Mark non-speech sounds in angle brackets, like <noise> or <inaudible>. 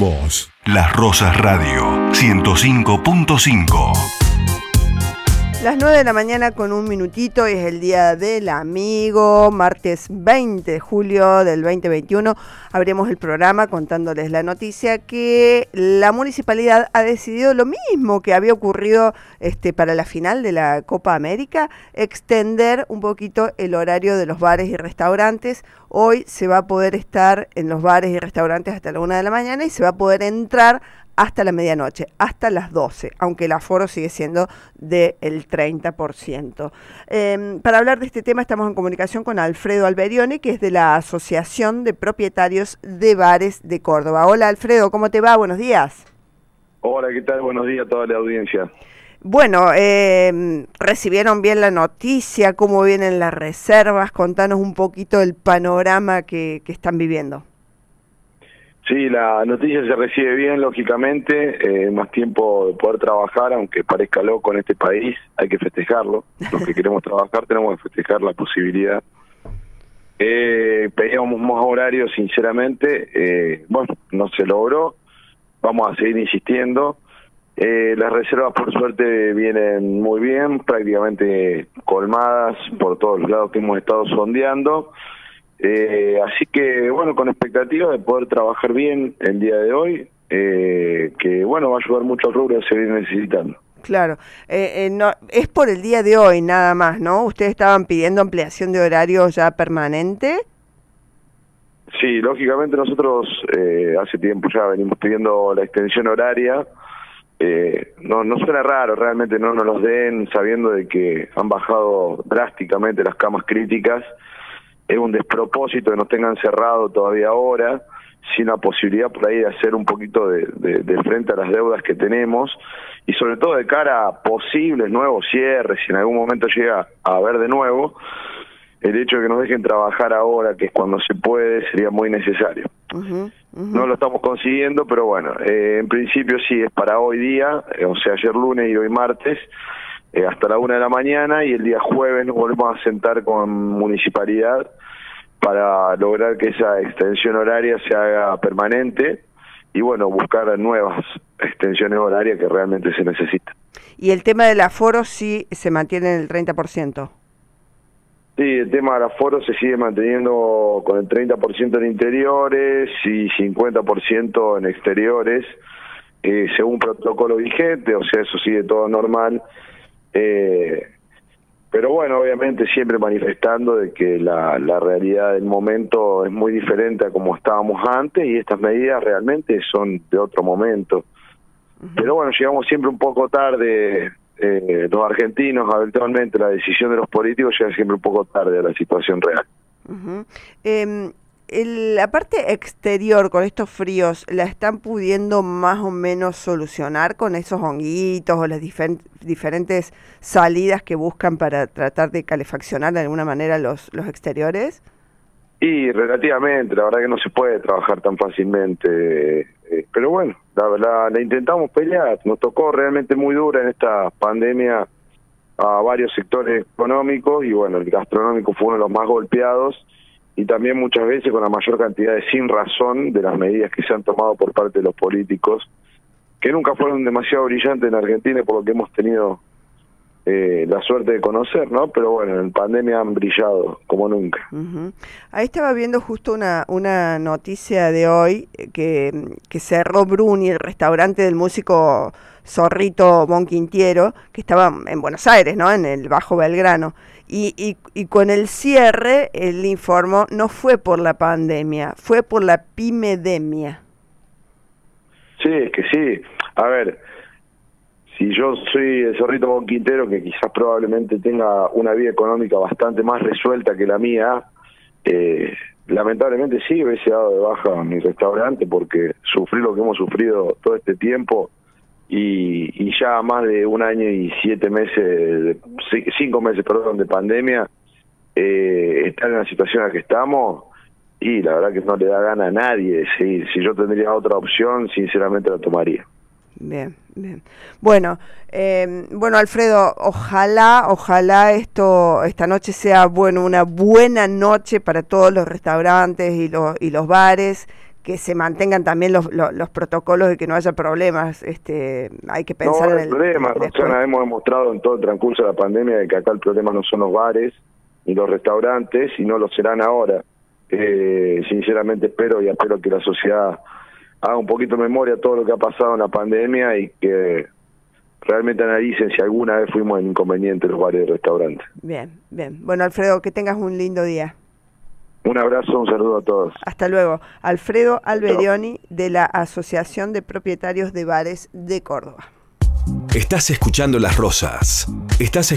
vos. Las Rosas Radio 105.5. Las 9 de la mañana con un minutito es el día del amigo, martes 20 de julio del 2021. Abrimos el programa contándoles la noticia que la municipalidad ha decidido lo mismo que había ocurrido este, para la final de la Copa América, extender un poquito el horario de los bares y restaurantes. Hoy se va a poder estar en los bares y restaurantes hasta la 1 de la mañana y se va a poder entrar hasta la medianoche, hasta las 12, aunque el aforo sigue siendo del 30%. Em, para hablar de este tema estamos en comunicación con Alfredo Alberione, que es de la Asociación de Propietarios de Bares de Córdoba. Hola Alfredo, ¿cómo te va? Buenos días. Hola, ¿qué tal? Buenos días a toda la audiencia. Bueno, em, recibieron bien la noticia, cómo vienen las reservas, contanos un poquito el panorama que están viviendo. Sí, la noticia se recibe bien, lógicamente, eh, más tiempo de poder trabajar, aunque parezca loco en este país, hay que festejarlo. Los que <laughs> queremos trabajar tenemos que festejar la posibilidad. Eh, pedíamos más horarios, sinceramente, eh, bueno, no se logró, vamos a seguir insistiendo. Eh, las reservas, por suerte, vienen muy bien, prácticamente colmadas por todos los lados que hemos estado sondeando. Eh, así que, bueno, con expectativa de poder trabajar bien el día de hoy, eh, que, bueno, va a ayudar mucho al rubro a seguir necesitando. Claro, eh, eh, no, es por el día de hoy nada más, ¿no? ¿Ustedes estaban pidiendo ampliación de horario ya permanente? Sí, lógicamente nosotros eh, hace tiempo ya venimos pidiendo la extensión horaria. Eh, no, no suena raro, realmente no nos los den sabiendo de que han bajado drásticamente las camas críticas es un despropósito que nos tengan cerrado todavía ahora, sin la posibilidad por ahí de hacer un poquito de, frente a las deudas que tenemos y sobre todo de cara a posibles nuevos cierres, si en algún momento llega a haber de nuevo, el hecho de que nos dejen trabajar ahora, que es cuando se puede, sería muy necesario. No lo estamos consiguiendo, pero bueno, eh, en principio sí es para hoy día, eh, o sea, ayer lunes y hoy martes, eh, hasta la una de la mañana y el día jueves nos volvemos a sentar con municipalidad para lograr que esa extensión horaria se haga permanente y bueno, buscar nuevas extensiones horarias que realmente se necesitan. ¿Y el tema del aforo sí se mantiene en el 30%? Sí, el tema del aforo se sigue manteniendo con el 30% en interiores y 50% en exteriores, eh, según protocolo vigente, o sea, eso sigue todo normal. Eh, pero bueno, obviamente siempre manifestando de que la, la realidad del momento es muy diferente a como estábamos antes y estas medidas realmente son de otro momento. Pero bueno, llegamos siempre un poco tarde, eh, los argentinos, habitualmente la decisión de los políticos llega siempre un poco tarde a la situación real la parte exterior con estos fríos, ¿la están pudiendo más o menos solucionar con esos honguitos o las diferentes salidas que buscan para tratar de calefaccionar de alguna manera los, los exteriores? Y relativamente, la verdad que no se puede trabajar tan fácilmente, eh, pero bueno, la, la, intentamos pelear, nos tocó realmente muy dura en esta pandemia a varios sectores económicos y bueno, el gastronómico fue uno de los más golpeados y también muchas veces con la mayor cantidad de sin razón de las medidas que se han tomado por parte de los políticos, que nunca fueron demasiado brillantes en Argentina por lo que hemos tenido eh, la suerte de conocer, ¿no? Pero bueno, en pandemia han brillado como nunca. Ahí estaba viendo justo una, una noticia de hoy eh, que, que cerró Bruni, el restaurante del músico Zorrito Bonquintiero, que estaba en Buenos Aires, ¿no? En el Bajo Belgrano. Y, y, y, con el cierre, el informó, no fue por la pandemia, fue por la pimedemia. Sí, es que sí. A ver, si yo soy el zorrito Bonquintero, que quizás probablemente tenga una vida económica bastante más resuelta que la mía, eh, lamentablemente sí hubiese dado de baja mi restaurante porque sufrí lo que hemos sufrido todo este tiempo y, ya más de un año y siete meses, cinco meses, perdón, de pandemia, eh, estar en la situación en la que estamos y la verdad que no le da gana a nadie Si yo tendría otra opción, sinceramente la tomaría. Bien, bien. Bueno, eh, bueno Alfredo, ojalá, ojalá esto esta noche sea bueno una buena noche para todos los restaurantes y los y los bares que se mantengan también los, los, protocolos de que no haya problemas. Este, hay que pensar no, en el problema. hemos demostrado en todo el transcurso de la pandemia de que acá el problema no son los bares ni los restaurantes y no lo serán ahora. Eh, sinceramente espero y espero que la sociedad haga un poquito de memoria de todo lo que ha pasado en la pandemia y que realmente analicen si alguna vez fuimos en inconveniente los bares y restaurantes. Bien, bien. Bueno, Alfredo, que tengas un lindo día. Un abrazo, un saludo a todos. Hasta luego. Alfredo Alberioni de la Asociación de Propietarios de Bares de Córdoba. Estás escuchando Las Rosas. Estás